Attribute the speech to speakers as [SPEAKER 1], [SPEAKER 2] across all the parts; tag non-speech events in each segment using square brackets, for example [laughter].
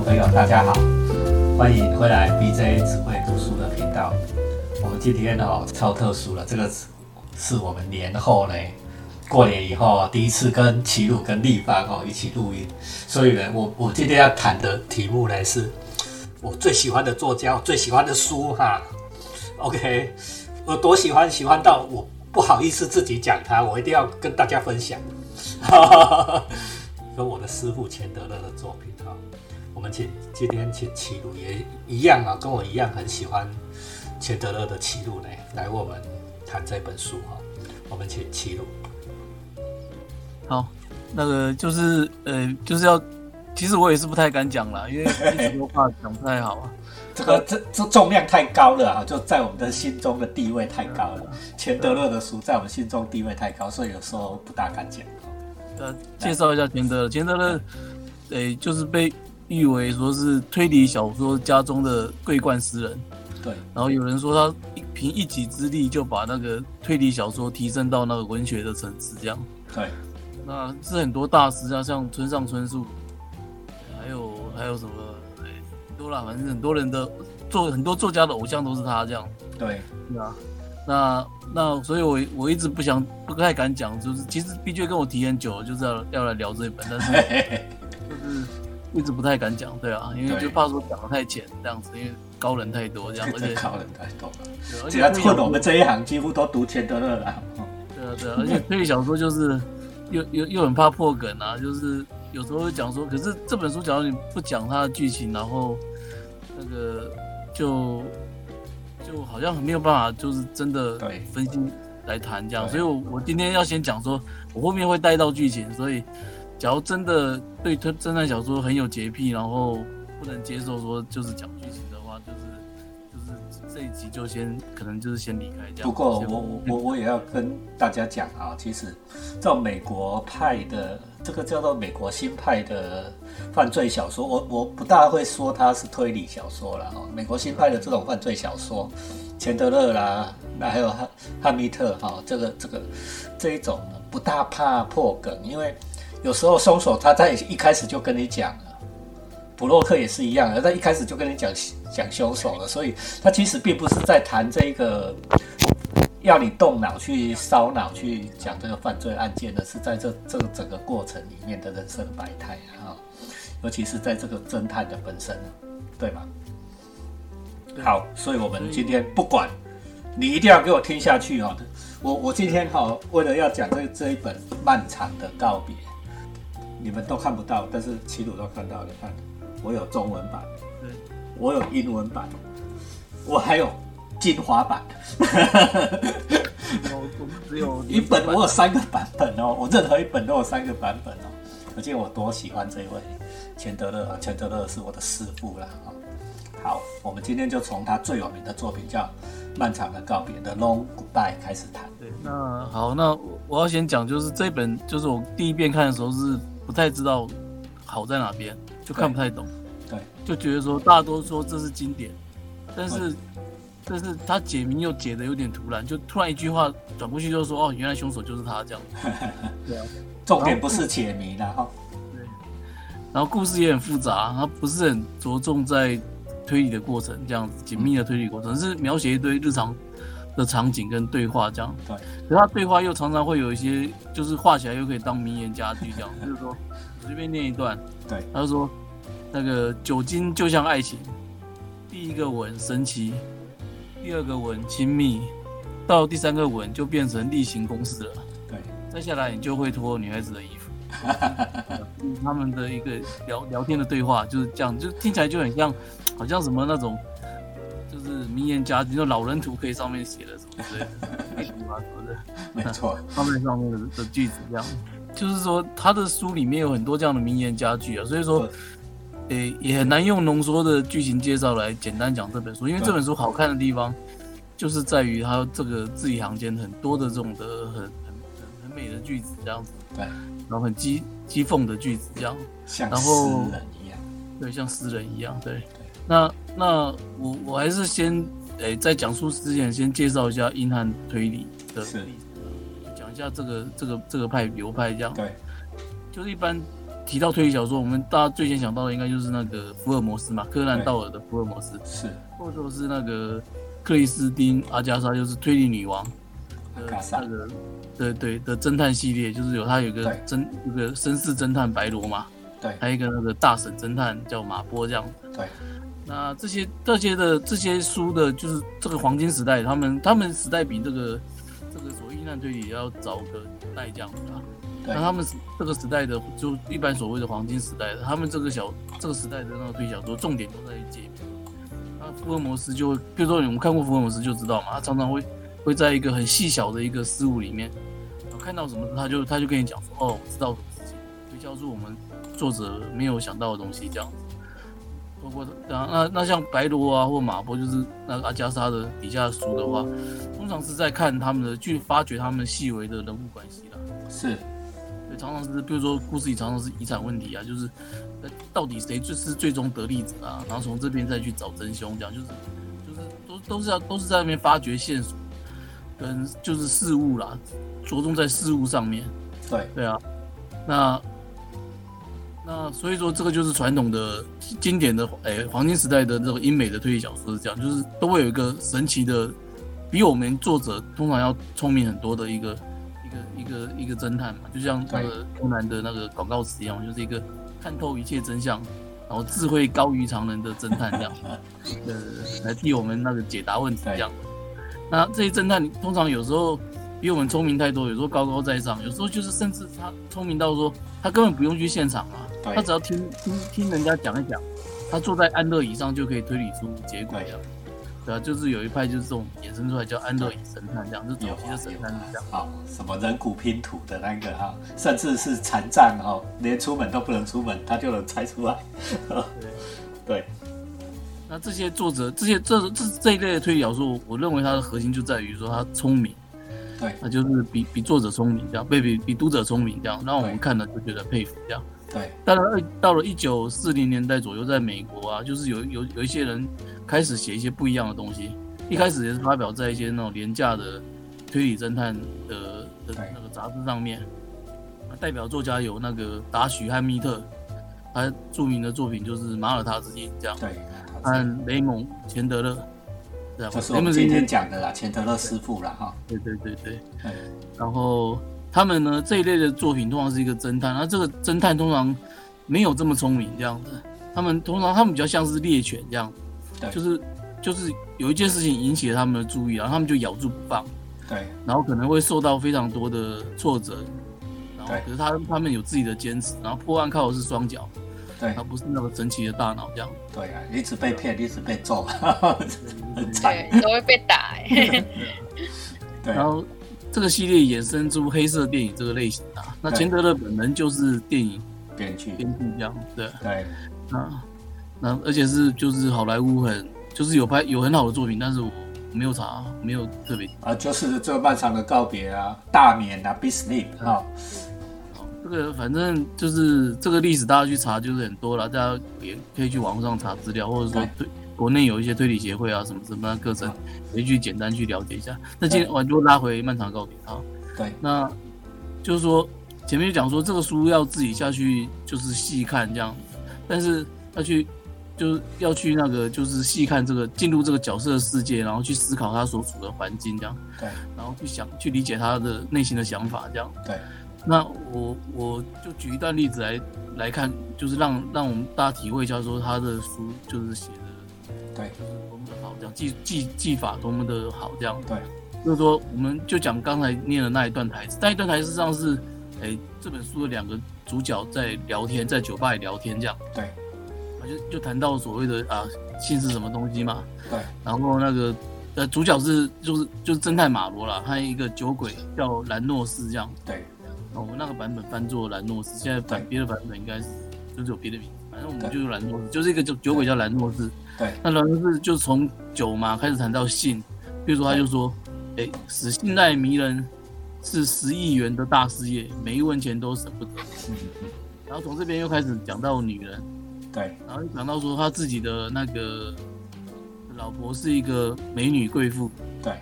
[SPEAKER 1] 朋友，大家好，欢迎回来 BJ 只会读书的频道。我们今天哦超特殊了，这个是我们年后呢过年以后第一次跟齐鲁跟立方哦一起录音，所以呢，我我今天要谈的题目呢是我最喜欢的作家，我最喜欢的书哈。OK，我多喜欢，喜欢到我不好意思自己讲它，我一定要跟大家分享。[laughs] 跟我的师傅钱德勒的作品哈，我们请今天请齐鲁也一样啊，跟我一样很喜欢钱德勒的齐鲁呢，来我们谈这本书哈。我们请齐鲁。
[SPEAKER 2] 好，那个就是呃，就是要，其实我也是不太敢讲了，因为很多话讲不太好啊。
[SPEAKER 1] 这个这这重量太高了啊，就在我们的心中的地位太高了。钱德勒的书在我们心中地位太高，所以有时候不大敢讲。
[SPEAKER 2] 呃，介绍一下钱德勒。钱德勒，诶，就是被誉为说是推理小说家中的桂冠诗人。
[SPEAKER 1] 对。
[SPEAKER 2] 然后有人说他凭一己之力就把那个推理小说提升到那个文学的层次，这样。
[SPEAKER 1] 对。
[SPEAKER 2] 那是很多大师啊，像村上春树，还有还有什么？多啦，反正很多人的作很多作家的偶像都是他这样。
[SPEAKER 1] 对，
[SPEAKER 2] 是啊。那那所以，我我一直不想不太敢讲，就是其实 B J 跟我提很久，就是要要来聊这一本，但是 [laughs] 就是一直不太敢讲，对啊，因为就怕说讲的太浅这样子，因为高人太多这样，[laughs] 而且
[SPEAKER 1] 高人太多了。而且他混我们这一行几乎都读钱德勒了。
[SPEAKER 2] 对啊对啊，而且 [laughs] 推理小说就是又又又很怕破梗啊，就是有时候会讲说，可是这本书假如你不讲它的剧情，然后那个就就好像没有办法，就是真的分析来谈这样，所以我我今天要先讲说，我后面会带到剧情，所以假如真的对侦侦探小说很有洁癖，然后不能接受说就是讲剧情的话，就是就是这一集就先可能就是先离开这样。
[SPEAKER 1] 不过我我我也要跟大家讲啊，其实照美国派的这个叫做美国新派的。犯罪小说，我我不大会说它是推理小说了哈。美国新派的这种犯罪小说，钱德勒啦，那还有汉汉密特哈，这个这个这一种不大怕破梗，因为有时候凶手他在一开始就跟你讲了，布洛克也是一样的，他一开始就跟你讲讲凶手了，所以他其实并不是在谈这个要你动脑去烧脑去讲这个犯罪案件的，是在这这个整个过程里面的人生百态啊。尤其是在这个侦探的本身，对吗？好，所以我们今天不管你一定要给我听下去哦。我我今天哈，为了要讲这这一本漫长的告别，你们都看不到，但是齐鲁都看到。你看，我有中文版，对，我有英文版，我还有精华版。
[SPEAKER 2] 我只有 [laughs]
[SPEAKER 1] 一本，我有三个版本哦。我任何一本都有三个版本哦。可见我多喜欢这一位。钱德勒，钱德勒是我的师傅了啊。好，我们今天就从他最有名的作品叫《漫长的告别》的 Long Goodbye 开始谈。
[SPEAKER 2] 对，那好，那我要先讲，就是这本，就是我第一遍看的时候是不太知道好在哪边，就看不太懂。
[SPEAKER 1] 对，
[SPEAKER 2] 就觉得说大多说这是经典，但是但是他解谜又解的有点突然，就突然一句话转过去就说哦，原来凶手就是他这样。[laughs]
[SPEAKER 1] 对啊，重点不是解谜的哈。
[SPEAKER 2] 然后故事也很复杂，他不是很着重在推理的过程，这样子紧密的推理过程，是描写一堆日常的场景跟对话这样。
[SPEAKER 1] 对，
[SPEAKER 2] 可他对话又常常会有一些，就是画起来又可以当名言佳句这样。就是说，随便念一段。
[SPEAKER 1] 对，
[SPEAKER 2] 他就说，那个酒精就像爱情，第一个吻神奇，第二个吻亲密，到第三个吻就变成例行公事了。
[SPEAKER 1] 对，
[SPEAKER 2] 再下来你就会脱女孩子的衣服。[laughs] 他们的一个聊聊天的对话就是这样，就听起来就很像，好像什么那种，就是名言佳句，就老人图可以上面写的什么之类的，什么
[SPEAKER 1] 的，没错，
[SPEAKER 2] 上面上面的的句子这样，就是说他的书里面有很多这样的名言佳句啊，所以说，诶也很难用浓缩的剧情介绍来简单讲这本书，因为这本书好看的地方，就是在于它这个字里行间很多的这种的很很很很美的句子这样子，
[SPEAKER 1] 对。
[SPEAKER 2] 然后很讥讥讽的句子，这样，
[SPEAKER 1] 像诗人一样，
[SPEAKER 2] 对，像诗人一样，对。那那我我还是先，诶，在讲述之前，先介绍一下英汉推理的历史，讲一下这个这个这个派流派这样。
[SPEAKER 1] 对，
[SPEAKER 2] 就是一般提到推理小说，我们大家最先想到的应该就是那个福尔摩斯嘛，柯南道尔的福尔摩斯，
[SPEAKER 1] 是。
[SPEAKER 2] 或者说是那个克里斯汀阿加莎，就是推理女王的
[SPEAKER 1] 阿加莎
[SPEAKER 2] 那个对对的侦探系列，就是有他有个侦有个绅士侦探白罗嘛，
[SPEAKER 1] 对。
[SPEAKER 2] 还有一个那个大婶侦探叫马波这样。
[SPEAKER 1] 对
[SPEAKER 2] 那这些这些的这些书的，就是这个黄金时代，他们他们时代比这个这个所谓遇难推理也要早个代这样子啊。那他们这个时代的，就一般所谓的黄金时代的，他们这个小这个时代的那个推理小说，重点都在解谜。那福尔摩斯就会，比如说我们看过福尔摩斯就知道嘛，他常常会会在一个很细小的一个事物里面，看到什么，他就他就跟你讲说，哦，我知道什么事情，推敲出我们作者没有想到的东西，这样子。包括然后那那像白罗啊或马波，就是那个阿加莎的底下的书的话，通常是在看他们的去发掘他们细微的人物关系啦。
[SPEAKER 1] 是
[SPEAKER 2] 对，常常是比如说故事里常常是遗产问题啊，就是呃到底谁就是最终得利者啊，然后从这边再去找真凶，这样就是就是都都是要都是在那边发掘线索，跟就是事物啦，着重在事物上面。
[SPEAKER 1] 对
[SPEAKER 2] 对啊，那那所以说这个就是传统的经典的诶、黄金时代的这个英美的推理小说是这样，就是都会有一个神奇的，比我们作者通常要聪明很多的一个一个一个一个侦探嘛，就像那个柯南的那个广告词一样，就是一个看透一切真相，然后智慧高于常人的侦探这样，[laughs] 呃，来替我们那个解答问题这样。那这些侦探通常有时候比我们聪明太多，有时候高高在上，有时候就是甚至他聪明到说他根本不用去现场啊，他只要听听听人家讲一讲，他坐在安乐椅上就可以推理出结果这样。对啊，就是有一派就是这种衍生出来叫安乐椅神探这样，就是早期的神探是这样。
[SPEAKER 1] 好，什么人骨拼图的那个哈，甚至是残障哈，连出门都不能出门，他就能猜出来。
[SPEAKER 2] 对。[laughs]
[SPEAKER 1] 对
[SPEAKER 2] 那这些作者，这些这这这一类的推理小说，我我认为它的核心就在于说他聪明，
[SPEAKER 1] 对
[SPEAKER 2] 那就是比比作者聪明这样，被比比读者聪明这样，让我们看了就觉得佩服这样。
[SPEAKER 1] 对
[SPEAKER 2] 当然到了一九四零年代左右，在美国啊，就是有有有一些人开始写一些不一样的东西。一开始也是发表在一些那种廉价的推理侦探的的那个杂志上面。代表作家有那个达许汉密特，他著名的作品就是《马耳他之音》这样，
[SPEAKER 1] 对，
[SPEAKER 2] 和雷蒙钱德勒，
[SPEAKER 1] 就是我们今天讲的啦，钱德勒师傅啦哈。
[SPEAKER 2] 对对对对。
[SPEAKER 1] 对
[SPEAKER 2] 然后他们呢这一类的作品通常是一个侦探，那这个侦探通常没有这么聪明这样子，他们通常他们比较像是猎犬这样，
[SPEAKER 1] 对。
[SPEAKER 2] 就是就是有一件事情引起了他们的注意，然后他们就咬住不放，
[SPEAKER 1] 对。
[SPEAKER 2] 然后可能会受到非常多的挫折，然后可是他他们有自己的坚持，然后破案靠的是双脚，
[SPEAKER 1] 对
[SPEAKER 2] 而不是那个神奇的大脑这样。
[SPEAKER 1] 对啊，一直被骗，一直被揍，很 [laughs] 惨。
[SPEAKER 3] 对，都会被打、欸。[laughs]
[SPEAKER 1] 对
[SPEAKER 2] 然后这个系列衍生出黑色电影这个类型啊，那
[SPEAKER 1] 对
[SPEAKER 2] 钱德勒本人就是电影
[SPEAKER 1] 编剧，
[SPEAKER 2] 编剧这样，对。
[SPEAKER 1] 对
[SPEAKER 2] 那，那而且是就是好莱坞很就是有拍有很好的作品，但是我没有查，没有特别。
[SPEAKER 1] 啊，就是这漫长的告别啊，大眠啊，Be Sleep 哈。
[SPEAKER 2] 好这个反正就是这个历史，大家去查就是很多了，大家也可以去网络上查资料，或者说
[SPEAKER 1] 对。
[SPEAKER 2] 对国内有一些推理协会啊什么什么的课程，可以去简单去了解一下。那今天我就拉回漫长告别啊，
[SPEAKER 1] 对。
[SPEAKER 2] 那就是说前面就讲说这个书要自己下去就是细看这样，但是要去就是要去那个就是细看这个进入这个角色的世界，然后去思考他所处的环境这样，
[SPEAKER 1] 对。
[SPEAKER 2] 然后去想去理解他的内心的想法这样。
[SPEAKER 1] 对
[SPEAKER 2] 那我我就举一段例子来来看，就是让让我们大家体会一下，说他的书就是写的
[SPEAKER 1] 对。
[SPEAKER 2] 就是多么的好，这样技技技法多么的好，这样。
[SPEAKER 1] 对。
[SPEAKER 2] 就是说，我们就讲刚才念的那一段台词，那一段台词上是，哎，这本书的两个主角在聊天，在酒吧里聊天这样，
[SPEAKER 1] 对。
[SPEAKER 2] 啊就就谈到所谓的啊性是什么东西嘛，
[SPEAKER 1] 对。
[SPEAKER 2] 然后那个呃主角是就是就是侦探马罗啦，还有一个酒鬼叫兰诺斯这样。
[SPEAKER 1] 对
[SPEAKER 2] 哦，我们那个版本翻作兰诺斯，现在版别的版本应该是就是有别的名字，反正我们就是兰诺斯，就是一个酒酒鬼叫兰诺斯。
[SPEAKER 1] 对。
[SPEAKER 2] 那兰诺斯就从酒嘛开始谈到性，比如说他就说，哎，使信赖迷人是十亿元的大事业，每一文钱都舍不得。
[SPEAKER 1] 嗯嗯。
[SPEAKER 2] 然后从这边又开始讲到女人，
[SPEAKER 1] 对。
[SPEAKER 2] 然后又讲到说他自己的那个老婆是一个美女贵妇，
[SPEAKER 1] 对。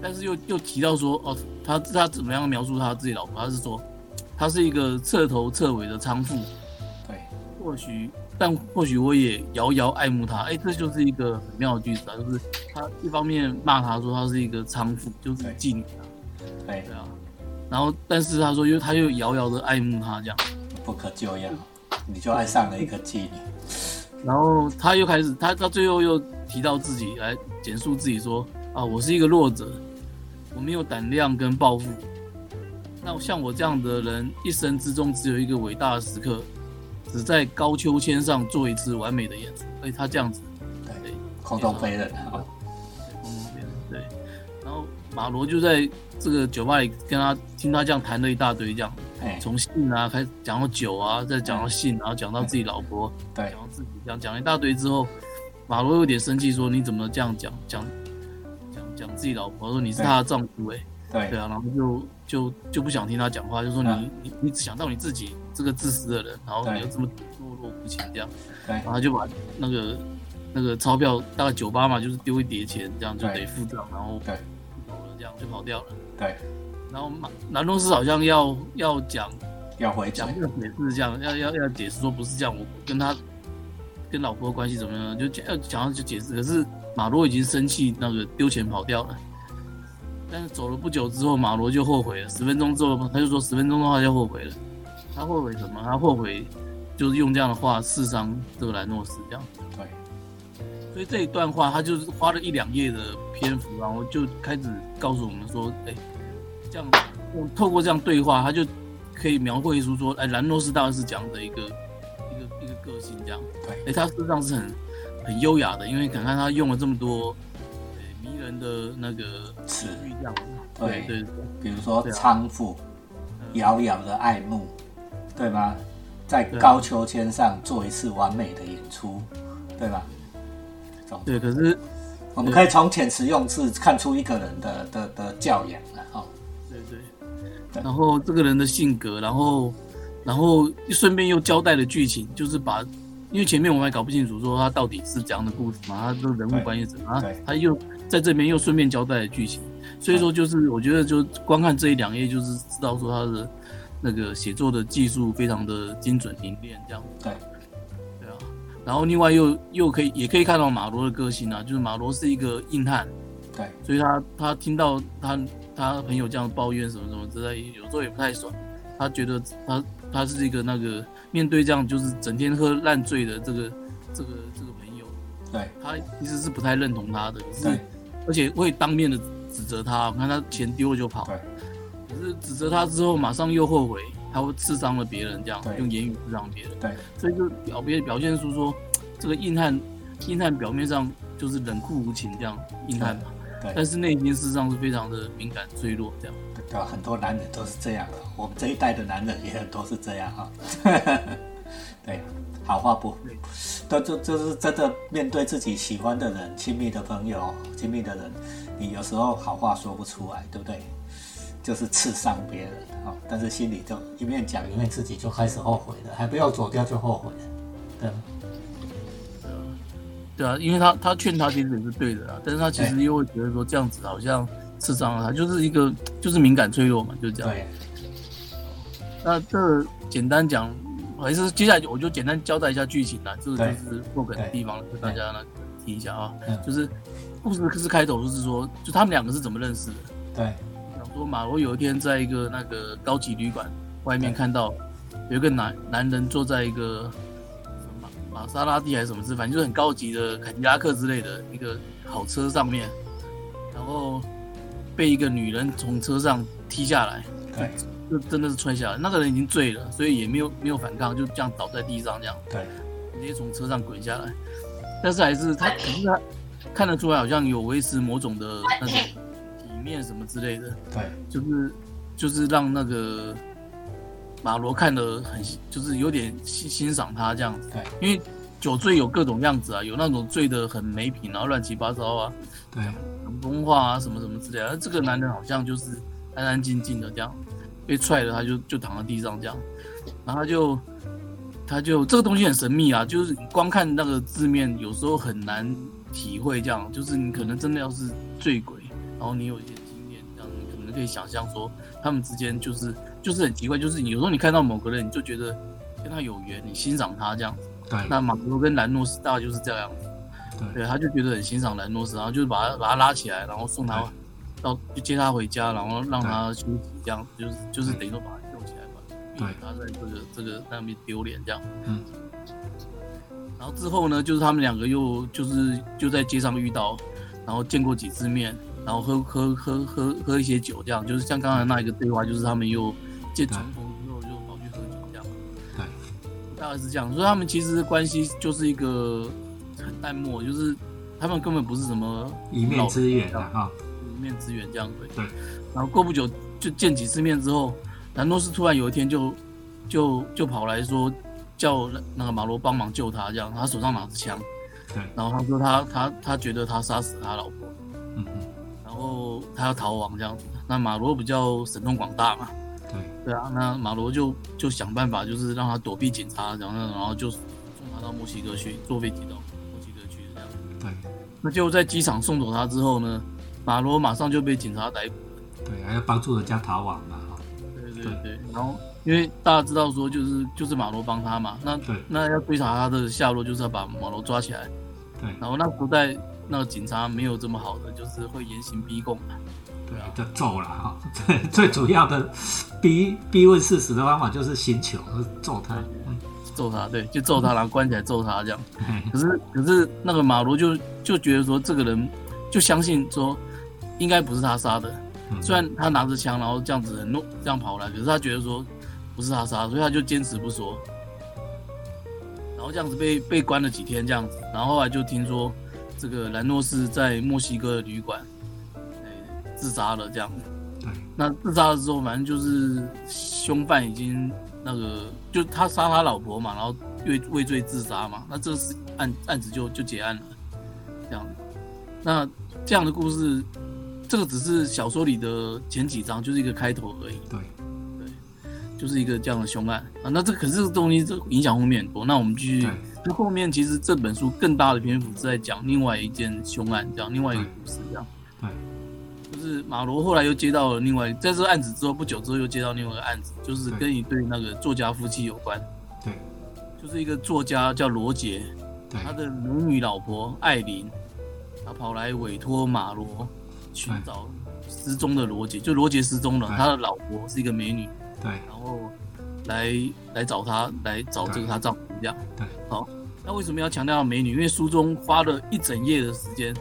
[SPEAKER 2] 但是又又提到说，哦，他他怎么样描述他自己老婆？他是说，他是一个彻头彻尾的娼妇，对或许，但或许我也遥遥爱慕他。哎，这就是一个很妙的句子啊，就是他一方面骂他说他是一个娼妇，就是妓女啊，
[SPEAKER 1] 对
[SPEAKER 2] 对啊。然后，但是他说，又他又遥遥的爱慕他这样，
[SPEAKER 1] 不可救药，你就爱上了一个妓女。[laughs]
[SPEAKER 2] 然后他又开始，他他最后又提到自己来简述自己说啊，我是一个弱者，我没有胆量跟抱负。那像我这样的人，一生之中只有一个伟大的时刻，只在高秋千上做一次完美的演出。哎，他这样子，
[SPEAKER 1] 对，空中飞人
[SPEAKER 2] 啊，空中飞人，对。然后马罗就在这个酒吧里跟他听他这样谈了一大堆，这样，从性啊开始讲到酒啊，再讲到性，然后讲到自己老婆，
[SPEAKER 1] 对，
[SPEAKER 2] 讲到自己，讲讲一大堆之后，马罗有点生气，说你怎么这样讲？讲讲讲自己老婆，说你是她的丈夫，哎。
[SPEAKER 1] 对。
[SPEAKER 2] 对啊，然后就就就不想听他讲话，就说你你你只想到你自己这个自私的人，然后你又这么懦弱无情这样，然后他就把那个那个钞票大概酒吧嘛，就是丢一叠钱，这样就得付账，然后
[SPEAKER 1] 对。
[SPEAKER 2] 走了，这样就跑掉了。
[SPEAKER 1] 对，
[SPEAKER 2] 然后马南东斯好像要要讲
[SPEAKER 1] 要回
[SPEAKER 2] 讲要解释这样，要要要解释说不是这样，我跟他跟老婆关系怎么样，就讲要讲要去解释，可是马罗已经生气，那个丢钱跑掉了。但是走了不久之后，马罗就后悔了。十分钟之后，他就说十分钟的话就后悔了。他后悔什么？他后悔就是用这样的话刺伤这个兰诺斯这样。
[SPEAKER 1] 对。
[SPEAKER 2] 所以这一段话，他就是花了一两页的篇幅，然后就开始告诉我们说：“哎，这样用透过这样对话，他就可以描绘出说，哎，兰诺斯大概是这样的一个一个性这样。
[SPEAKER 1] 对。
[SPEAKER 2] 哎，他事实上是很很优雅的，因为看看他用了这么多迷。”人的那个
[SPEAKER 1] 词
[SPEAKER 2] 语这样，
[SPEAKER 1] 对
[SPEAKER 2] 对，
[SPEAKER 1] 比如说娼妇，遥遥的爱慕，对吗？在高秋千上做一次完美的演出，对吧？
[SPEAKER 2] 对，可是
[SPEAKER 1] 我们可以从遣词用字看出一个人的的的教养了，哈。
[SPEAKER 2] 对对，然后这个人的性格，然后然后顺便又交代了剧情，就是把。因为前面我们还搞不清楚，说他到底是怎样的故事嘛，他这个人物关系怎么啊？他又在这边又顺便交代了剧情，所以说就是我觉得就光看这一两页，就是知道说他的那个写作的技术非常的精准凝练这样。
[SPEAKER 1] 对，
[SPEAKER 2] 对啊。然后另外又又可以也可以看到马罗的个性啊，就是马罗是一个硬汉。
[SPEAKER 1] 对。
[SPEAKER 2] 所以他他听到他他朋友这样抱怨什么什么之类，有时候也不太爽。他觉得他他是一个那个。面对这样就是整天喝烂醉的这个这个这个朋友，
[SPEAKER 1] 对。
[SPEAKER 2] 他其实是不太认同他的，可是而且会当面的指责他，看他钱丢了就跑，可是指责他之后马上又后悔，他会刺伤了别人，这样用言语刺伤别人，
[SPEAKER 1] 对，
[SPEAKER 2] 所以就表别表现出说这个硬汉硬汉表面上就是冷酷无情这样硬汉嘛，
[SPEAKER 1] 对，
[SPEAKER 2] 但是内心事实上是非常的敏感脆弱这样。
[SPEAKER 1] 对吧？很多男人都是这样的，我们这一代的男人也很多是这样哈。[laughs] 对，好话不，都就就是真的面对自己喜欢的人、亲密的朋友、亲密的人，你有时候好话说不出来，对不对？就是刺伤别人啊，但是心里就一面讲一面自己就开始后悔了，还不要走掉就后悔了，对吗？
[SPEAKER 2] 对啊，因为他他劝他其实也是对的啊，但是他其实又会觉得说这样子好像。刺伤了他，就是一个就是敏感脆弱嘛，就是这样。
[SPEAKER 1] 对。
[SPEAKER 2] 那这简单讲，还是接下来我就简单交代一下剧情啦。这个就是破梗的地方，跟大家呢提一下啊。就是故事是开头就是说，就他们两个是怎么认识的？
[SPEAKER 1] 对。
[SPEAKER 2] 想说马罗有一天在一个那个高级旅馆外面看到有一个男男人坐在一个马玛莎拉蒂还是什么事，反正就是很高级的凯迪拉克之类的一个好车上面，然后。被一个女人从车上踢下来，
[SPEAKER 1] 对，
[SPEAKER 2] 就真的是踹下来。那个人已经醉了，所以也没有没有反抗，就这样倒在地上，这样，
[SPEAKER 1] 对，
[SPEAKER 2] 直接从车上滚下来。但是还是他，可是他看得出来，好像有维持某种的那种体面什么之类的，
[SPEAKER 1] 对，
[SPEAKER 2] 就是就是让那个马罗看得很，就是有点欣欣赏他这样子，
[SPEAKER 1] 对，
[SPEAKER 2] 因为酒醉有各种样子啊，有那种醉得很没品，然后乱七八糟啊，
[SPEAKER 1] 对。
[SPEAKER 2] 风化啊，什么什么之类的。这个男人好像就是安安静静的这样，被踹了他就就躺在地上这样，然后他就他就这个东西很神秘啊，就是光看那个字面有时候很难体会这样，就是你可能真的要是醉鬼，然后你有一些经验，这样你可能可以想象说他们之间就是就是很奇怪，就是有时候你看到某个人，你就觉得跟他有缘，你欣赏他这样子。
[SPEAKER 1] 对，
[SPEAKER 2] 那马罗跟兰诺斯大概就是这样子，
[SPEAKER 1] 对。
[SPEAKER 2] 对，他就觉得很欣赏兰诺斯，然后就是把他把他拉起来，然后送他到就接他回家，然后让他休息，这样就是就是等于说把他救起来吧，避免他在这个这个那边丢脸这样。
[SPEAKER 1] 嗯。
[SPEAKER 2] 然后之后呢，就是他们两个又就是就在街上遇到，然后见过几次面，然后喝喝喝喝喝一些酒，这样就是像刚才那一个对话，就是他们又见重逢大概是这样，所以他们其实关系就是一个很淡漠，就是他们根本不是什么
[SPEAKER 1] 一面之缘啊，哈，
[SPEAKER 2] 一面之缘这样子。
[SPEAKER 1] 对。
[SPEAKER 2] 然后过不久就见几次面之后，兰诺斯突然有一天就就就跑来说。叫那个马罗帮忙救他，这样他手上拿着枪，
[SPEAKER 1] 对，
[SPEAKER 2] 然后他说他他他觉得他杀死他老婆，
[SPEAKER 1] 嗯嗯，
[SPEAKER 2] 然后他要逃亡这样子，那马罗比较神通广大嘛，
[SPEAKER 1] 对
[SPEAKER 2] 对啊，那马罗就就想办法就是让他躲避警察，然后然后就送他到墨西哥去，坐飞机到墨西哥去这样，
[SPEAKER 1] 对，
[SPEAKER 2] 那就在机场送走他之后呢，马罗马上就被警察逮捕，
[SPEAKER 1] 对，还要帮助人家逃亡嘛，哈，
[SPEAKER 2] 对对对，然后。因为大家知道说，就是就是马罗帮他嘛，那那要追查他的下落，就是要把马罗抓起来。
[SPEAKER 1] 对，
[SPEAKER 2] 然后那时代那个警察没有这么好的，就是会严刑逼供嘛。
[SPEAKER 1] 对啊，就揍了哈。[laughs] 最最主要的逼逼问事实的方法就是刑求，揍他。
[SPEAKER 2] 揍他，对，就揍他，然后关起来揍他这样。[laughs] 可是可是那个马罗就就觉得说，这个人就相信说，应该不是他杀的。虽然他拿着枪，然后这样子很弄这样跑来，可是他觉得说。不是他杀，所以他就坚持不说，然后这样子被被关了几天这样子，然后后来就听说这个兰诺斯在墨西哥的旅馆，哎，自杀了这样子。
[SPEAKER 1] 对，
[SPEAKER 2] 那自杀了之后，反正就是凶犯已经那个，就他杀他老婆嘛，然后畏畏罪自杀嘛，那这是案案子就就结案了，这样。那这样的故事，这个只是小说里的前几章，就是一个开头而已。
[SPEAKER 1] 对。
[SPEAKER 2] 对就是一个这样的凶案啊，那这可是这个东西这影响后面很多。那我们继续，那后面其实这本书更大的篇幅是在讲另外一件凶案，这样另外一个故事，这样。
[SPEAKER 1] 对，
[SPEAKER 2] 就是马罗后来又接到了另外在这个案子之后不久之后又接到另外一个案子，就是跟一对那个作家夫妻有关。
[SPEAKER 1] 对，
[SPEAKER 2] 就是一个作家叫罗杰，他的母女老婆艾琳，他跑来委托马罗寻找失踪的罗杰，就罗杰失踪了，他的老婆是一个美女。
[SPEAKER 1] 对，
[SPEAKER 2] 然后来来找她，来找这个她丈夫这样。
[SPEAKER 1] 对，
[SPEAKER 2] 好，那为什么要强调美女？因为书中花了一整页的时间，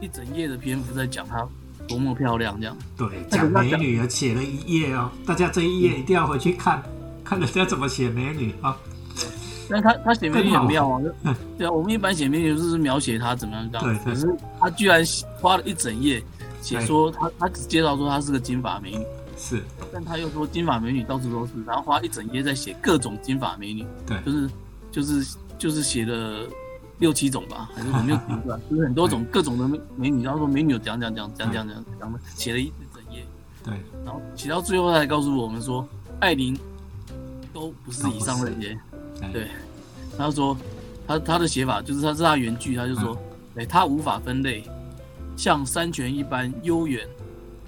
[SPEAKER 2] 一整页的篇幅在讲她多么漂亮这样。
[SPEAKER 1] 对，讲美女也写了一页哦，大家这一页一定要回去看，看人家怎么写美女啊。
[SPEAKER 2] 但他他写美女很妙啊，[laughs] 对啊，我们一般写美女就是描写她怎么样这样，可是他居然花了一整页写说他他只介绍说她是个金发美女。
[SPEAKER 1] 是，
[SPEAKER 2] 但他又说金发美女到处都是，然后花一整页在写各种金发美女，
[SPEAKER 1] 对，
[SPEAKER 2] 就是就是就是写了六七种吧，还是我没有评断，[laughs] 就是很多种各种的美女，然后说美女有讲讲讲讲讲讲讲的，写了一整页，
[SPEAKER 1] 对，
[SPEAKER 2] 然后写到最后他才告诉我们说，艾琳都不是以上那些，对，他说他他的写法就是他是他原句，他就说，哎，他无法分类，像山泉一般悠远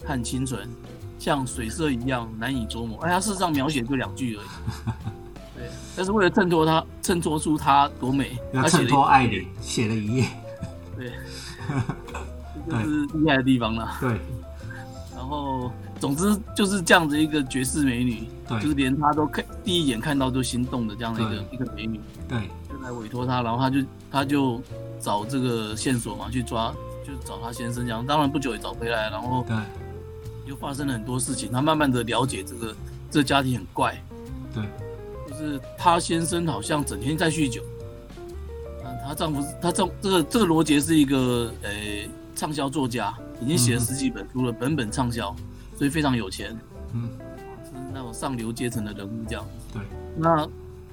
[SPEAKER 2] 和清纯。像水色一样难以捉摸，哎，他事实上描写就两句而已。[laughs] 对，但是为了衬托他，衬托出他多美，
[SPEAKER 1] 他衬托爱琳写了一页。
[SPEAKER 2] 对，[laughs] 这就是厉害的地方了。
[SPEAKER 1] 对。
[SPEAKER 2] 然后，总之就是这样子一个绝世美女，就是连他都看第一眼看到就心动的这样的一个一个美女。
[SPEAKER 1] 对。
[SPEAKER 2] 就来委托他，然后他就他就找这个线索嘛，去抓，就找他先生这样。当然不久也找回来，然后。
[SPEAKER 1] 对。
[SPEAKER 2] 又发生了很多事情，他慢慢的了解这个这个家庭很怪，
[SPEAKER 1] 对，
[SPEAKER 2] 就是她先生好像整天在酗酒，啊，她丈夫她丈这个这个罗杰是一个呃畅销作家，已经写了十几本书了，本本畅销，所以非常有钱，
[SPEAKER 1] 嗯，
[SPEAKER 2] 是那种上流阶层的人物这样，
[SPEAKER 1] 对，
[SPEAKER 2] 那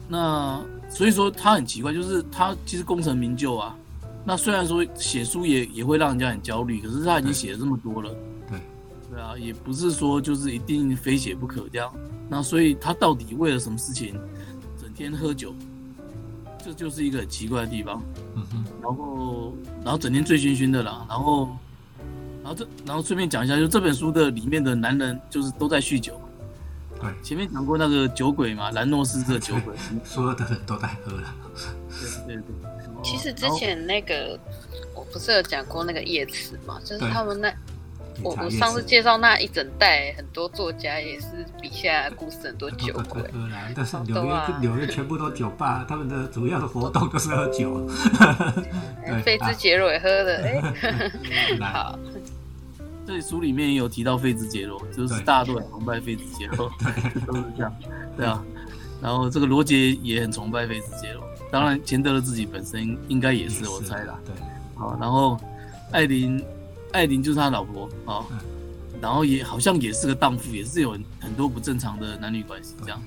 [SPEAKER 2] 那所以说他很奇怪，就是他其实功成名就啊，那虽然说写书也也会让人家很焦虑，可是他已经写了这么多了。对啊，也不是说就是一定非写不可这样。那所以他到底为了什么事情，整天喝酒，这就是一个很奇怪的地方。
[SPEAKER 1] 嗯哼。
[SPEAKER 2] 然后，然后整天醉醺醺的啦。然后，然后这，然后顺便讲一下，就这本书的里面的男人就是都在酗酒。
[SPEAKER 4] 对，
[SPEAKER 2] 前面讲过那个酒鬼嘛，兰诺斯这个酒鬼，[laughs]
[SPEAKER 4] 所有的人都在喝了。
[SPEAKER 2] 对对对。
[SPEAKER 3] 其实之前那个我不是有讲过那个叶慈嘛，就是他们那我
[SPEAKER 4] 理查叶
[SPEAKER 3] 我上次介绍那一整代很多作家也是笔下故事很多酒鬼
[SPEAKER 4] 在，喝啦，但是
[SPEAKER 3] 哦
[SPEAKER 4] 纽约、
[SPEAKER 3] 对啊
[SPEAKER 4] 纽约全部都酒吧，他们的主要的活动都是喝酒。[laughs] 对
[SPEAKER 3] 费兹杰罗也喝的，哎，[laughs]
[SPEAKER 4] 来，
[SPEAKER 3] 好，
[SPEAKER 2] 这里书里面也有提到费兹杰罗，就是大家都很崇拜费兹杰罗，[laughs] 都是这样，对啊。然后这个罗杰也很崇拜费兹杰罗，当然钱德勒自己本身应该也是，我猜啦。
[SPEAKER 4] 对，
[SPEAKER 2] 好，然后艾琳，艾琳就是他老婆啊、
[SPEAKER 4] 嗯
[SPEAKER 2] 然后也好像也是个荡妇，也是有很很多不正常的男女关系这样。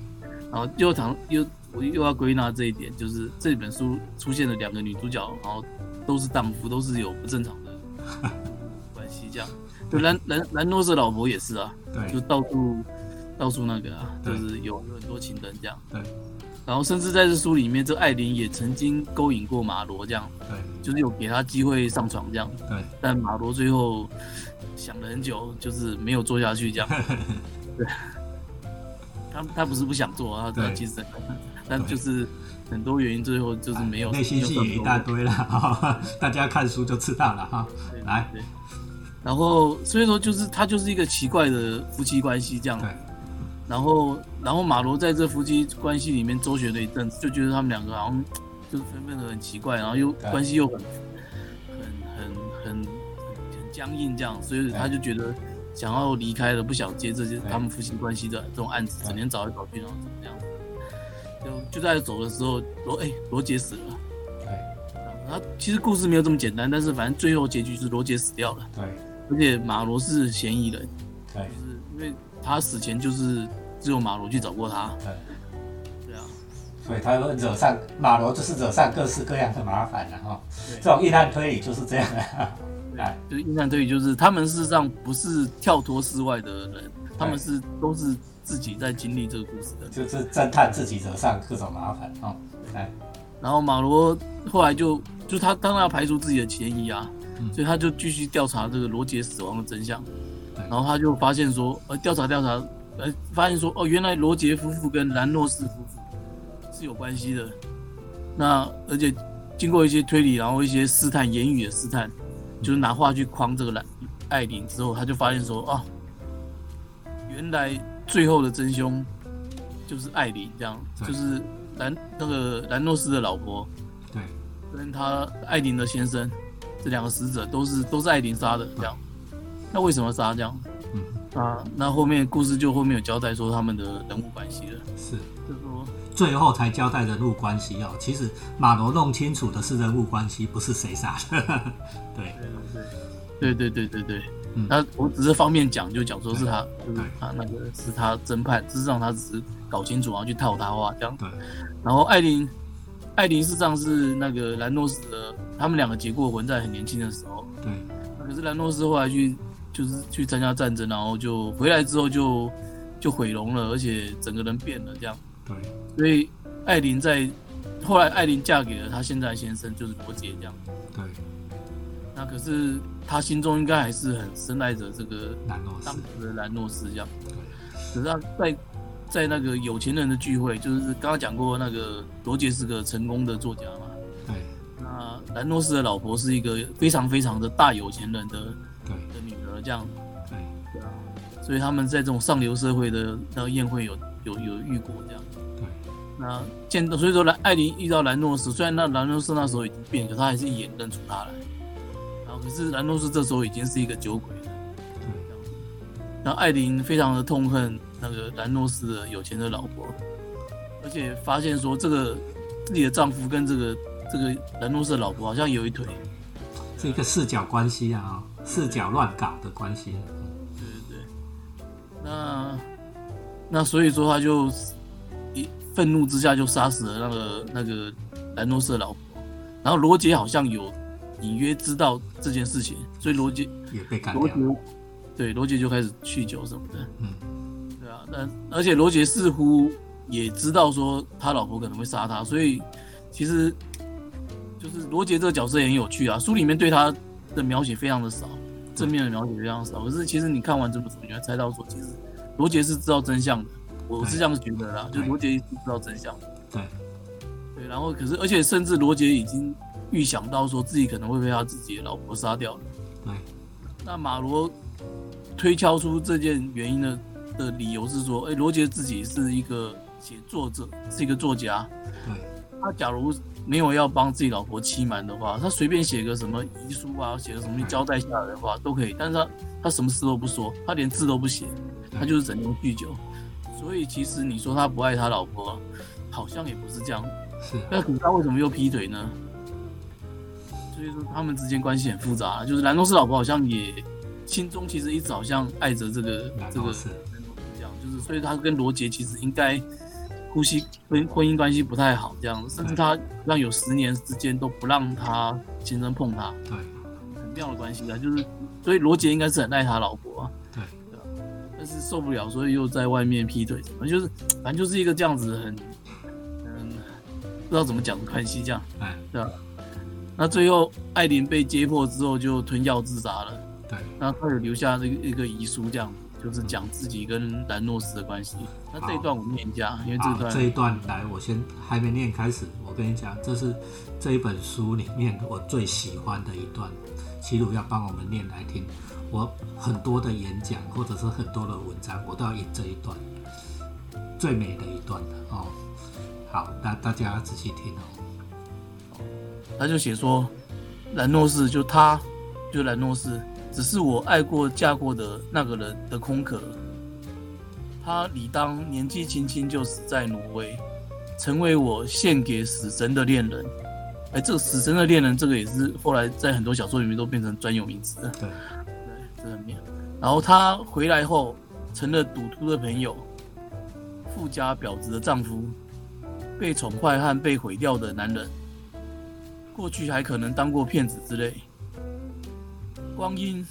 [SPEAKER 2] 然后又谈又我又要归纳这一点，就是这本书出现了两个女主角，然后都是荡妇，都是有不正常的关系这样。[laughs] 就兰兰兰诺斯老婆也是啊，就
[SPEAKER 4] 对，
[SPEAKER 2] 到处到处那个啊，就是有有很多情人这样。
[SPEAKER 4] 对，
[SPEAKER 2] 然后甚至在这书里面，这艾琳也曾经勾引过马罗这样。
[SPEAKER 4] 对，
[SPEAKER 2] 就是有给他机会上床这样，
[SPEAKER 4] 对，
[SPEAKER 2] 但马罗最后想了很久，就是没有做下去这样。[laughs] 对，他他不是不想做啊，他其实，但就是很多原因，最后就是没有
[SPEAKER 4] 内心戏也一大堆了，哈，[laughs] 大家看书就知道了哈。
[SPEAKER 2] 对
[SPEAKER 4] 来，
[SPEAKER 2] 对。然后所以说，就是他就是一个奇怪的夫妻关系这样。
[SPEAKER 4] 对，
[SPEAKER 2] 然后，然后马罗在这夫妻关系里面周旋了一阵子，就觉得他们两个好像就是分分的很奇怪，然后又关系又很很很很很僵硬这样，所以他就觉得想要离开了，不想接这些他们夫妻关系的这种案子，
[SPEAKER 1] 对。
[SPEAKER 2] 整天找来找去，然后怎么样？就就在走的时候，罗哎罗杰死了。
[SPEAKER 1] 对。
[SPEAKER 2] 他其实故事没有这么简单，但是反正最后结局是罗杰死掉了，
[SPEAKER 1] 对。
[SPEAKER 2] 而且马罗是嫌疑人，
[SPEAKER 1] 对。
[SPEAKER 2] 就是因为他死前就是只有马罗去找过他，
[SPEAKER 1] 对，
[SPEAKER 2] 对啊，
[SPEAKER 1] 所以他会惹上马罗，就是惹上各式各样的麻烦了哈。
[SPEAKER 2] 对。
[SPEAKER 1] 这种硬案推理就是这样的。[laughs] 哎，
[SPEAKER 2] 就是印象对于就是他们事实上不是跳脱世外的人，他们是都是自己在经历这个故事的。
[SPEAKER 1] 就是侦探自己惹上各种麻烦哦。哎，
[SPEAKER 2] 然后马罗后来就就他当然要排除自己的嫌疑啊，
[SPEAKER 4] 嗯。
[SPEAKER 2] 所以他就继续调查这个罗杰死亡的真相，
[SPEAKER 4] 对
[SPEAKER 2] 然后他就发现说，呃，调查调查，呃，发现说，哦，原来罗杰夫妇跟兰诺斯夫妇是有关系的。那而且经过一些推理，然后一些试探言语的试探，就是拿话去框这个兰艾琳之后，他就发现说，啊，原来最后的真凶就是艾琳，这样就是兰那个兰诺斯的老婆
[SPEAKER 4] 对，
[SPEAKER 2] 跟他艾琳的先生这两个死者都是都是艾琳杀的，这样。那为什么杀这样？
[SPEAKER 4] 嗯，
[SPEAKER 2] 啊，那后面故事就后面有交代说他们的人物关系了，
[SPEAKER 4] 是。
[SPEAKER 2] 就是说，
[SPEAKER 4] 最后才交代人物关系哦。其实马罗弄清楚的是人物关系，不是谁杀的。[laughs] 对，
[SPEAKER 2] 对对对对对，
[SPEAKER 4] 嗯
[SPEAKER 2] 那我只是方便讲，就讲说是他，就是他那个是他侦判，事实上他只是搞清楚，然后去套他话这样。
[SPEAKER 4] 对，
[SPEAKER 2] 然后艾琳，艾琳事实上是那个兰诺斯的，他们两个结过婚，在很年轻的时候。
[SPEAKER 4] 对，
[SPEAKER 2] 可是兰诺斯后来去就是去参加战争，然后就回来之后就就毁容了，而且整个人变了这样。
[SPEAKER 4] 对，
[SPEAKER 2] 所以艾琳在后来艾琳嫁给了她现在的先生，就是罗杰这样。
[SPEAKER 4] 对，
[SPEAKER 2] 那可是她心中应该还是很深爱着这个
[SPEAKER 4] 兰诺斯
[SPEAKER 2] 当，时的兰诺斯这样。
[SPEAKER 4] 对，
[SPEAKER 2] 可是他在在那个有钱人的聚会，就是刚刚讲过那个罗杰是个成功的作家嘛，
[SPEAKER 4] 对，
[SPEAKER 2] 那兰诺斯的老婆是一个非常非常的大有钱人的
[SPEAKER 4] 对，
[SPEAKER 2] 的女儿这样。
[SPEAKER 4] 对，
[SPEAKER 2] 对啊，所以他们在这种上流社会的那个宴会有有有遇过这样。
[SPEAKER 4] 对，
[SPEAKER 2] 那见到，所以说兰艾琳遇到兰诺斯，虽然那兰诺斯那时候已经变，可他还是一眼认出他来。然后可是兰诺斯这时候已经是一个酒鬼了。这样子然后艾琳非常的痛恨那个兰诺斯的有钱的老婆，而且发现说这个自己的丈夫跟这个这个兰诺斯的老婆好像有一腿。
[SPEAKER 4] 是一个视角关系啊、哦，视角乱搞的关系。
[SPEAKER 2] 对对对，那那所以说他就一愤怒之下就杀死了那个那个兰诺斯的老婆，然后罗杰好像有隐约知道这件事情，所以罗杰
[SPEAKER 4] 也被干
[SPEAKER 2] 罗
[SPEAKER 4] 掉
[SPEAKER 2] 杰。对罗杰就开始酗酒什么的，
[SPEAKER 4] 嗯，
[SPEAKER 2] 对啊，那而且罗杰似乎也知道说他老婆可能会杀他，所以其实就是罗杰这个角色也很有趣啊，书里面对他的描写非常的少，正面的描写非常少。可是其实你看完这本书，你会猜到说，其实罗杰是知道真相的，我是这样觉得啦，就罗杰一直知道真相。
[SPEAKER 1] 对
[SPEAKER 2] 对，然后可是而且甚至罗杰已经预想到说自己可能会被他自己的老婆杀掉了。
[SPEAKER 1] 对
[SPEAKER 2] 那马罗推敲出这件原因的的理由是说，哎，罗杰自己是一个写作者，是一个作家。
[SPEAKER 1] 对
[SPEAKER 2] 他假如没有要帮自己老婆欺瞒的话，他随便写个什么遗书啊，写个什么交代下来的话都可以。但是他他什么事都不说，他连字都不写，他就是整天酗酒。所以其实你说他不爱他老婆，好像也不是这样。
[SPEAKER 1] 是
[SPEAKER 2] 那可是他为什么又劈腿呢？所以说他们之间关系很复杂，就是兰东斯老婆好像也心中其实一直好像爱着这个这个这样，就是所以他跟罗杰其实应该呼吸婚婚姻关系不太好这样，甚至他让有十年之间都不让他先生碰他，
[SPEAKER 1] 对
[SPEAKER 2] 很妙的关系啊，就是所以罗杰应该是很爱他老婆啊，
[SPEAKER 1] 对
[SPEAKER 2] 但是受不了，所以又在外面劈腿，反正就是反正就是一个这样子很嗯不知道怎么讲的关系这样。
[SPEAKER 1] 哎
[SPEAKER 2] 对啊。那最后艾琳被揭破之后就吞药自杀了，
[SPEAKER 1] 对
[SPEAKER 2] 那他有留下这个一个遗书，这样就是讲自己跟兰诺斯的关系。那这一段我们念一下，因为这
[SPEAKER 1] 好，
[SPEAKER 2] 段
[SPEAKER 1] 这一段来，我先还没念开始，我跟你讲，这是这一本书里面我最喜欢的一段，齐鲁要帮我们念来听。我很多的演讲或者是很多的文章，我都要引这一段，最美的一段了哦。好，那大家要仔细听哦。
[SPEAKER 2] 他就写说，兰诺斯就他，就兰诺斯，只是我爱过、嫁过的那个人的空壳。他理当年纪轻轻就死在挪威，成为我献给死神的恋人。哎，这个死神的恋人，这个也是后来在很多小说里面都变成专有名词的。
[SPEAKER 1] 对，
[SPEAKER 2] 对，这很妙。然后他回来后，成了赌徒的朋友，富家婊子的丈夫，被宠坏和被毁掉的男人。过去还可能当过骗子之类。光阴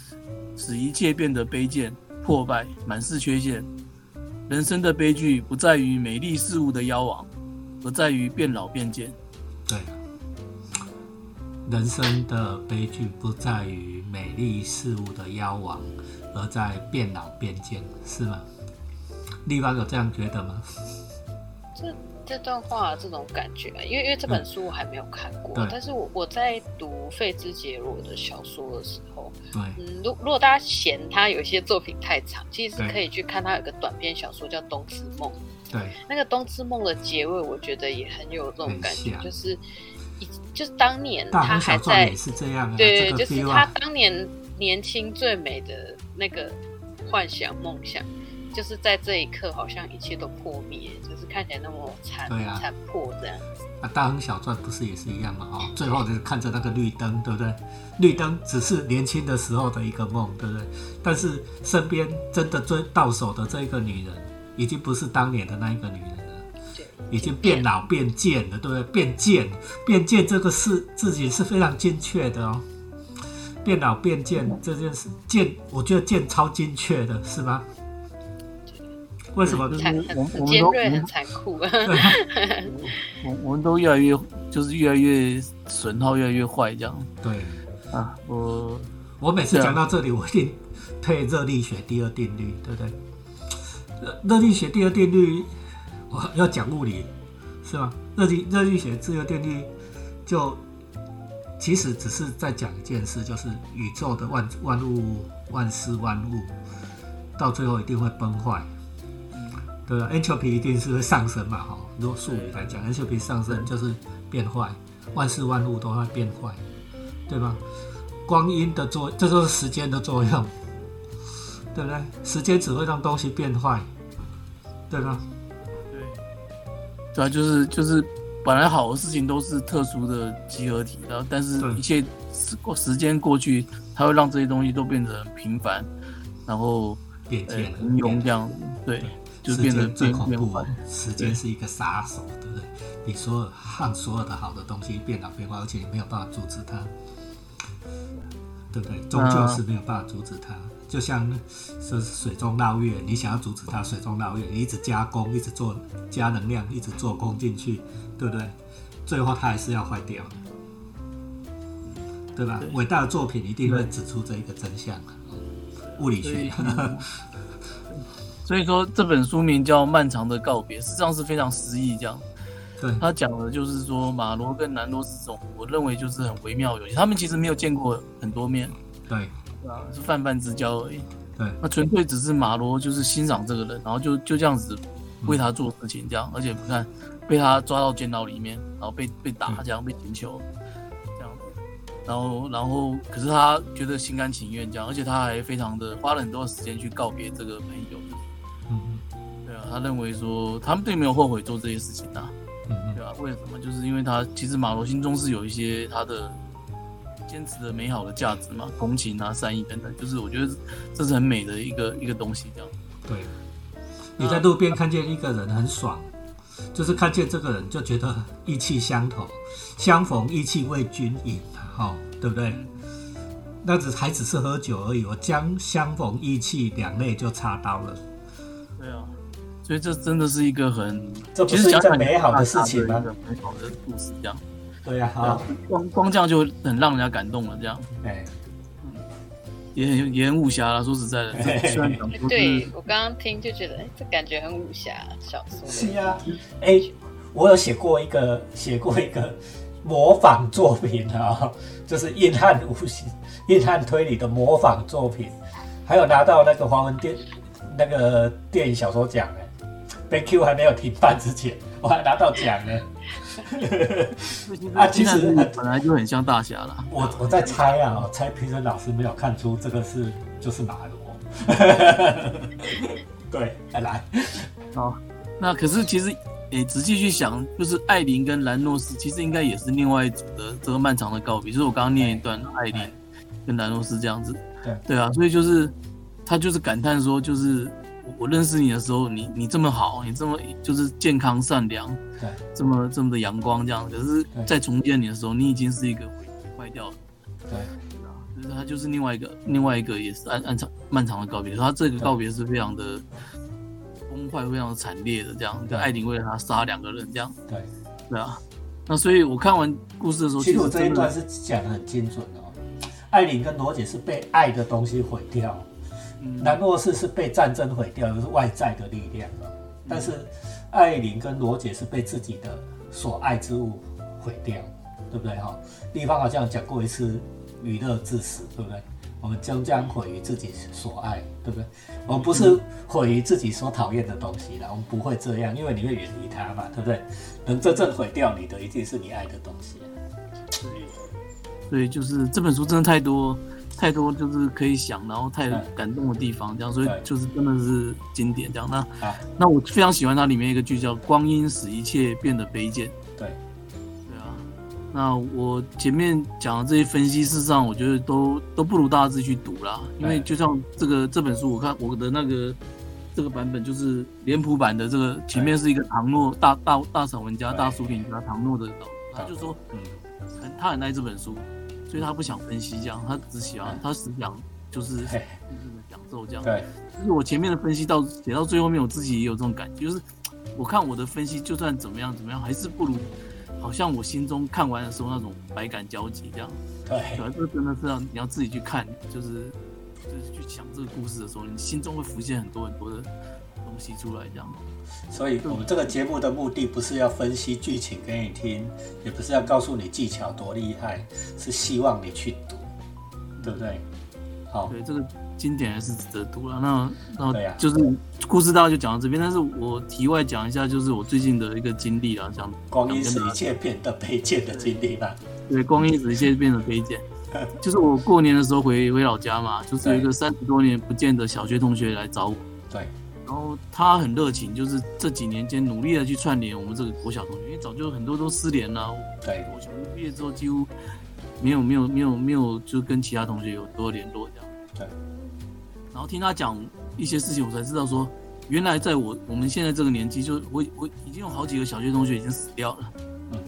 [SPEAKER 2] 使一切变得卑贱、破败、满是缺陷。人生的悲剧不在于美丽事物的妖亡，而在于变老变贱。
[SPEAKER 1] 对，人生的悲剧不在于美丽事物的妖亡，而在变老变贱，是吗？立方有这样觉得吗？
[SPEAKER 3] 这这段话这种感觉啊，因为因为这本书我还没有看过，
[SPEAKER 1] 对。
[SPEAKER 3] 但是我我在读费兹杰罗的小说的时候，
[SPEAKER 1] 对，
[SPEAKER 3] 嗯，如如果大家嫌他有一些作品太长，其实是可以去看他有个短篇小说叫《冬之梦》。
[SPEAKER 1] 对，
[SPEAKER 3] 那个《冬之梦》的结尾，我觉得也很有这种感觉，就是一就是当年他还在
[SPEAKER 1] 是这样啊，
[SPEAKER 3] 对，就是他
[SPEAKER 1] 啊，
[SPEAKER 3] 当年年轻最美的那个幻想梦想，就是在这一刻好像一切都破灭，就是看起来那么残
[SPEAKER 1] 对啊
[SPEAKER 3] 残破这样子。
[SPEAKER 1] 啊，大亨小传不是也是一样吗？哦，最后就是看着那个绿灯，对不对？绿灯只是年轻的时候的一个梦，对不对？但是身边真的追到手的这一个女人，已经不是当年的那一个女人了。
[SPEAKER 3] 对，
[SPEAKER 1] 已经变老变贱了，对不对？变贱，变贱这个事自己是非常精确的哦。变老变贱这件事，贱，我觉得贱超精确的，是吗？为什么？
[SPEAKER 2] 就是我
[SPEAKER 3] 很
[SPEAKER 2] 我们都
[SPEAKER 3] 很尖锐，很残酷。[laughs]
[SPEAKER 2] 我我们都越来越就是越来越损耗，越来越坏这样
[SPEAKER 1] 对
[SPEAKER 2] 啊。我
[SPEAKER 1] 我每次讲到这里，我一定推热力学第二定律，对不对？热热力学第二定律，我要讲物理是吗？热力热力学第二定律就其实只是在讲一件事，就是宇宙的万万物万事万物到最后一定会崩坏，对吧？entropy 一定是会上升嘛，哈。如果术语来讲，entropy 上升就是变坏，万事万物都会变坏，对吧？光阴的作，这就是时间的作用，对不对？时间只会让东西变坏，对吗？
[SPEAKER 2] 对，对啊，就是就是本来好的事情都是特殊的集合体，然后但是一切时过时间过去，它会让这些东西都变得很平凡，然后呃
[SPEAKER 1] 变贱了，
[SPEAKER 2] 平庸这样子，对，就
[SPEAKER 1] 时
[SPEAKER 2] 变得
[SPEAKER 1] 间最恐怖哦。，时间是一个杀手，对不对？你所有让所有的好的东西变老变坏，而且你没有办法阻止它，对不对？终究是没有办法阻止它。就像是水中捞月，你想要阻止它水中捞月，你一直加工，一直做加能量，一直做工进去，对不对？最后它还是要坏掉的，对吧？
[SPEAKER 2] 对
[SPEAKER 1] 伟大的作品一定会指出这一个真相，物理学 [laughs]
[SPEAKER 2] 所以。说这本书名叫《漫长的告别》，实际上是非常诗意这样。
[SPEAKER 4] 对，
[SPEAKER 2] 他讲的就是说马罗跟南罗是这种，我认为就是很微妙的游戏。他们其实没有见过很多面，
[SPEAKER 4] 对，
[SPEAKER 2] 啊，是泛泛之交而已。
[SPEAKER 4] 对，
[SPEAKER 2] 那纯粹只是马罗就是欣赏这个人，然后就就这样子为他做事情这样，而且你看被他抓到监牢里面，然后被被打这样被请求这样子，然后然后可是他觉得心甘情愿这样，而且他还非常的花了很多时间去告别这个朋友。他认为说他们并没有后悔做这些事情啊。
[SPEAKER 4] 嗯嗯
[SPEAKER 2] 对啊，为什么？就是因为他其实马罗心中是有一些他的坚持的美好的价值嘛，同情啊、善意等等，就是我觉得这是很美的一个一个东西，这样。
[SPEAKER 4] 对，你在路边看见一个人很爽，就是看见这个人就觉得意气相投，相逢意气为君饮，哈、对不对？那只还只是喝酒而已，我将相逢意气两泪就插刀了。
[SPEAKER 2] 对啊，所以这真的是一个很，
[SPEAKER 1] 这不是一
[SPEAKER 2] 其实讲讲
[SPEAKER 1] 件美好的事情吗
[SPEAKER 2] 一？个美好的故事，这样。
[SPEAKER 1] 对呀、
[SPEAKER 2] 对啊
[SPEAKER 1] 好，
[SPEAKER 2] 光光这样就很让人家感动了，这样
[SPEAKER 1] 哎，
[SPEAKER 2] 也很也很武侠了。说实在的，这虽然讲不是
[SPEAKER 3] 对我刚刚听就觉得，哎，这感觉很武侠小说。
[SPEAKER 1] 是呀、哎，我有写过一个写过一个模仿作品啊，就是硬汉武侠、硬汉推理的模仿作品，还有拿到那个华文电那个电影小说奖呢。被 Q 还没有停办之前，[laughs] 我还拿到奖呢。[laughs] 啊其实
[SPEAKER 2] 本来就很像大侠了。
[SPEAKER 1] 我我在猜啊，我猜评审老师没有看出这个是就是马罗。[laughs] 对，来，
[SPEAKER 2] 好，那可是其实你，仔细去想，就是艾琳跟兰诺斯其实应该也是另外一组的这个漫长的告别。就是我刚刚念一段艾琳跟兰诺斯这样子，
[SPEAKER 1] 对
[SPEAKER 2] 对啊，所以就是他就是感叹说，就是我我认识你的时候，你你这么好，你这么就是健康善良，
[SPEAKER 1] 对，
[SPEAKER 2] 这么这么的阳光这样，可是，在重建你的时候，你已经是一个毁坏掉了。
[SPEAKER 1] 对，
[SPEAKER 2] 就是他就是另外一个另外一个也是暗暗长漫长的告别，他这个告别是非常的崩坏、非常的惨烈的，这样跟艾琳为了他杀两个人这样，
[SPEAKER 1] 对。
[SPEAKER 2] 对啊。那所以我看完故事的时候，
[SPEAKER 1] 其实我这一段是讲的很精准哦。艾琳跟罗姐是被爱的东西毁掉，
[SPEAKER 2] 嗯
[SPEAKER 1] 南洛士是被战争毁掉，就是外在的力量哦。但是艾琳跟罗杰是被自己的所爱之物毁掉，对不对哈？地方好像讲过一次娱乐至死，对不对？我们终将毁于自己所爱，对不对？我们不是毁于自己所讨厌的东西啦，我们不会这样，因为你会远离它嘛，对不对？能真正毁掉你的，一定是你爱的东西。
[SPEAKER 2] 所以就是这本书真的太多太多，就是可以想，然后太感动的地方，这样，所以就是真的是经典这样。那
[SPEAKER 1] 啊。
[SPEAKER 2] 那我非常喜欢它里面一个句叫“光阴使一切变得卑贱”。
[SPEAKER 1] 对，
[SPEAKER 2] 对啊，那我前面讲的这些分析，事实上我觉得都都不如大家自己去读啦。因为就像这个这本书，我看我的那个这个版本就是脸谱版的，这个前面是一个唐诺大大大散文家、
[SPEAKER 1] 对。
[SPEAKER 2] 大书评家唐诺的导，他就说
[SPEAKER 1] 嗯，
[SPEAKER 2] 很他很爱这本书，所以他不想分析这样，他只喜欢他只想就是
[SPEAKER 1] 嘿
[SPEAKER 2] 就是享受这样。
[SPEAKER 1] 对，
[SPEAKER 2] 就是我前面的分析到写到最后面，我自己也有这种感觉，就是 [tsk] 我看我的分析，就算怎么样怎么样，还是不如好像我心中看完的时候那种百感交集这样。对
[SPEAKER 1] 对，
[SPEAKER 2] 啊，这个真的是要你要自己去看，就是就是去想这个故事的时候，你心中会浮现很多很多的东西出来这样。
[SPEAKER 1] 所以我们这个节目的目的不是要分析剧情给你听，也不是要告诉你技巧多厉害，是希望你去读，对不对？好，
[SPEAKER 2] 对，这个经典还是值得读了。那那就是故事大概就讲到这边，但是我题外讲一下，就是我最近的一个经历啊，讲
[SPEAKER 1] 光阴使
[SPEAKER 2] 讲跟大家
[SPEAKER 1] 一切变得卑贱的经历吧。
[SPEAKER 2] 对，光阴使一切变得卑贱。就是我过年的时候回回老家嘛，就是有一个三十多年不见的小学同学来找我，
[SPEAKER 1] 对，
[SPEAKER 2] 然后他很热情，就是这几年间努力的去串联我们这个国小同学，因为早就很多都失联了。
[SPEAKER 1] 对
[SPEAKER 2] 我小学毕业之后几乎没有没有没有没有就跟其他同学有多联络这样。
[SPEAKER 1] 对。
[SPEAKER 2] 然后听他讲一些事情，我才知道说，原来在我我们现在这个年纪，就我我已经有好几个小学同学已经死掉了。
[SPEAKER 1] 嗯，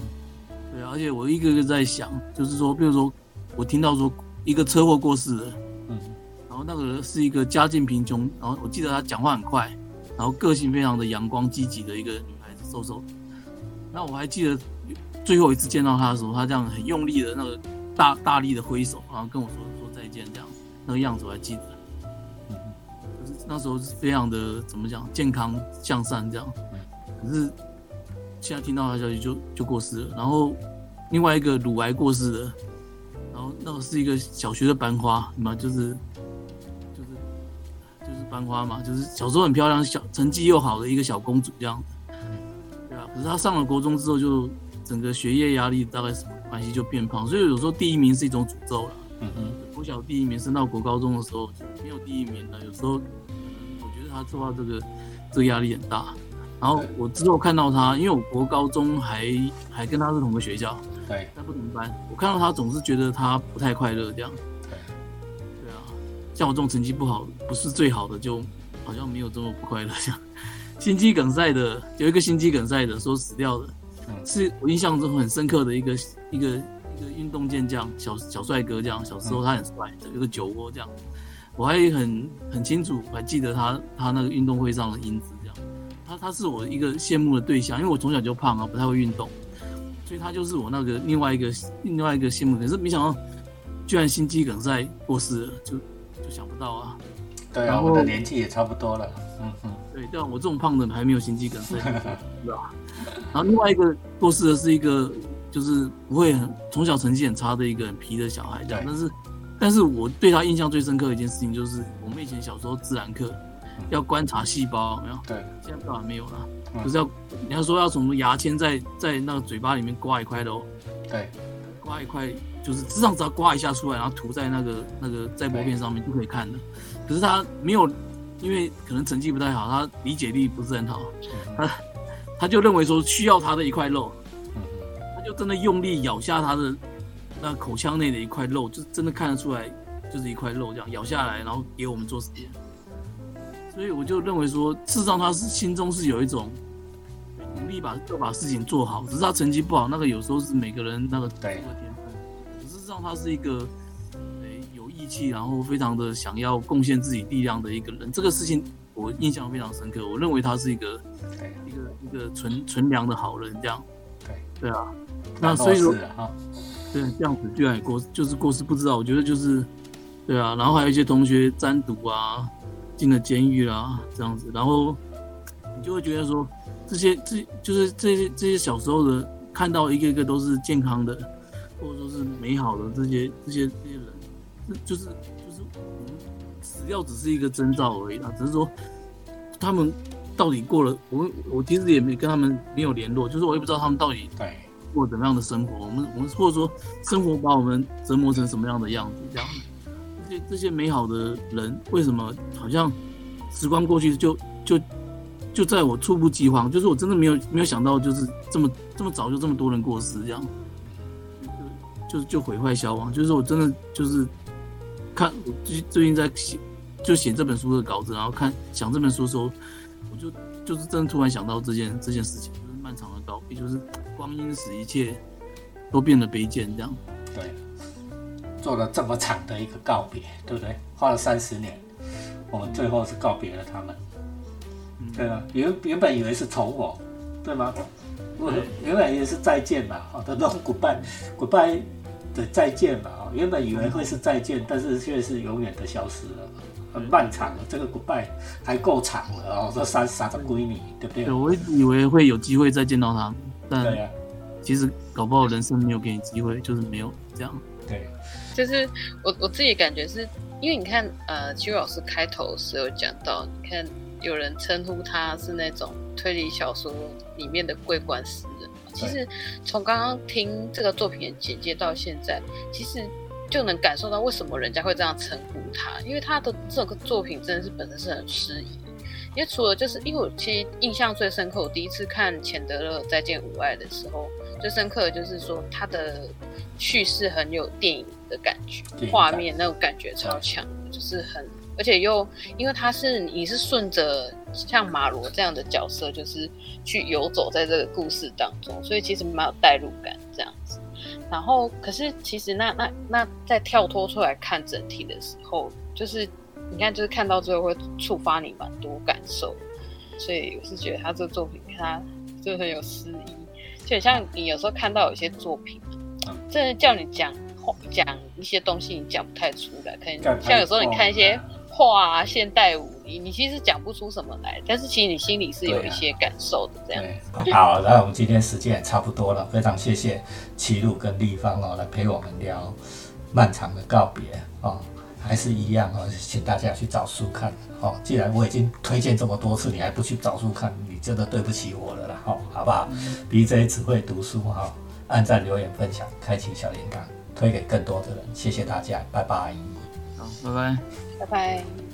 [SPEAKER 2] 对啊，而且我一个个在想，就是说，比如说，我听到说一个车祸过世了，然后那个是一个家境贫穷，然后我记得她讲话很快，然后个性非常的阳光积极的一个女孩子，瘦瘦。那我还记得最后一次见到她的时候，她这样很用力的那个大大力的挥手，然后跟我说说再见这样，那个样子我还记得。可是那时候是非常的怎么讲，健康向善这样。可是现在听到他消息就就过世了，然后另外一个乳癌过世的，然后那个是一个小学的班花嘛，就是就是就是班花嘛，就是小时候很漂亮，小成绩又好的一个小公主这样。对啊，可是她上了国中之后，就整个学业压力大概什么关系就变胖，所以有时候第一名是一种诅咒了。
[SPEAKER 1] 嗯哼，
[SPEAKER 2] 国小第一名升到国高中的时候没有第一名的，有时候我觉得他受到这个这个压力很大。然后我之后看到他，因为我国高中还还跟他是同个学校，
[SPEAKER 1] 对，
[SPEAKER 2] 在不同班，我看到他总是觉得他不太快乐这样。像我这种成绩不好，不是最好的，就好像没有这么不快乐这样。心肌梗塞的有一个心肌梗塞的说死掉的，
[SPEAKER 1] 嗯
[SPEAKER 2] 是我印象中很深刻的一个一个一个运动健将，小小帅哥这样。小时候他很帅，有个酒窝这样，我还很很清楚，还记得他他那个运动会上的英姿这样。他他是我一个羡慕的对象，因为我从小就胖啊，不太会运动，所以他就是我那个另外一个另外一个羡慕。可是没想到，居然心肌梗塞过世了，就就想不到啊。
[SPEAKER 1] 对啊，我的年纪也差不多了。嗯嗯，
[SPEAKER 2] 对，但我这种胖的还没有心肌梗塞，[laughs] 对吧？然后另外一个过世的是一个，就是不会很从小成绩很差的一个很皮的小孩，这样。
[SPEAKER 1] 对
[SPEAKER 2] 但是，但是我对他印象最深刻的一件事情，就是我们以前小时候自然课要观察细胞，有没有？
[SPEAKER 1] 对，
[SPEAKER 2] 现在当然没有了，
[SPEAKER 1] 嗯
[SPEAKER 2] 就是要你要说要从牙签在在那个嘴巴里面刮一块肉，
[SPEAKER 1] 对，
[SPEAKER 2] 刮一块，就是至上只要刮一下出来，然后涂在那个那个在玻片上面就可以看的。可是他没有，因为可能成绩不太好，他理解力不是很好，他他就认为说需要他的一块肉，他就真的用力咬下他的那口腔内的一块肉，就真的看得出来就是一块肉这样咬下来，然后给我们做实验。所以我就认为说，事实上他是心中是有一种努力把要把事情做好，只是他成绩不好，那个有时候是每个人那个
[SPEAKER 1] 对
[SPEAKER 2] 他是一个诶有义气，然后非常的想要贡献自己力量的一个人。这个事情我印象非常深刻，我认为他是一个，一个一个纯纯良的好人，这样。
[SPEAKER 1] 对，
[SPEAKER 2] 对啊，那所以说对这样子居然也过就是过世，不知道，我觉得就是，对啊，然后还有一些同学沾毒啊，进了监狱啊，这样子，然后你就会觉得说，这些这就是这些这些小时候的看到一个一个都是健康的，或者说是美好的这些这些这些人，这就是就是我们死掉只是一个征兆而已啦，只是说他们到底过了，我我其实也没跟他们没有联络，就是我也不知道他们到底
[SPEAKER 1] 对，
[SPEAKER 2] 过怎么样的生活，我们我们或者说生活把我们折磨成什么样的样子，这样。这些这些美好的人，为什么好像时光过去就就就在我猝不及防，就是我真的没有没有想到，就是这么这么早就这么多人过世，这样就就就毁坏消亡，就是我真的就是看我最最近在写就写这本书的稿子，然后看想这本书的时候，我就就是真的突然想到这件这件事情，就是漫长的告别，就是光阴使一切都变得卑贱，这样。
[SPEAKER 1] 对，做了这么长的一个告别，对不对？花了三十年，我们最后是告别了他们，
[SPEAKER 2] 嗯
[SPEAKER 1] 对啊？原原本以为是重逢，对吗？我原本也是再见嘛，好的，那种 goodbye goodbye 的再见吧，啊原本以为会是再见，但是却是永远的消失了，很漫长了。这个 goodbye 还够长了哦，这三三十归你，对不对
[SPEAKER 2] 对，？我一直以为会有机会再见到他，但
[SPEAKER 1] 对、
[SPEAKER 2] 其实搞不好人生没有给你机会，就是没有这样。
[SPEAKER 1] 对，
[SPEAKER 3] 就是我我自己感觉是因为你看，呃，邱老师开头时有讲到，你看有人称呼他是那种推理小说里面的桂冠诗人嘛。其实从刚刚听这个作品的简介到现在，其实就能感受到为什么人家会这样称呼他，因为他的这个作品真的是本身是很诗意。因为除了就是因为我其实印象最深刻，我第一次看钱德勒《再见吾爱》的时候，最深刻的就是说他的叙事很有电影的感觉画面那种感觉超强，就是很，而且又因为他是你是顺着像马罗这样的角色，就是去游走在这个故事当中，所以其实蛮有代入感这样子。然后，可是其实那那那在跳脱出来看整体的时候，就是你看，就是看到最后会触发你蛮多感受，所以我是觉得他这个作品，他就很有诗意，就很像你有时候看到有些作品，真的叫你讲话讲一些东西，你讲不太出来，可能像有时候你看一些画啊、现代舞，你你其实讲不出什么来，但是其实你心里是有一些感受的，这样。
[SPEAKER 1] 对，好，那我们今天时间也差不多了，非常谢谢齐鲁跟立方哦来陪我们聊漫长的告别哦，还是一样哦，请大家去找书看哦。既然我已经推荐这么多次，你还不去找书看，你真的对不起我了啦，哦，好不好？BJ 只会读书哈，按赞、留言、分享，开启小铃铛，推给更多的人，谢谢大家，拜拜。
[SPEAKER 2] 好，拜拜。
[SPEAKER 3] 拜拜。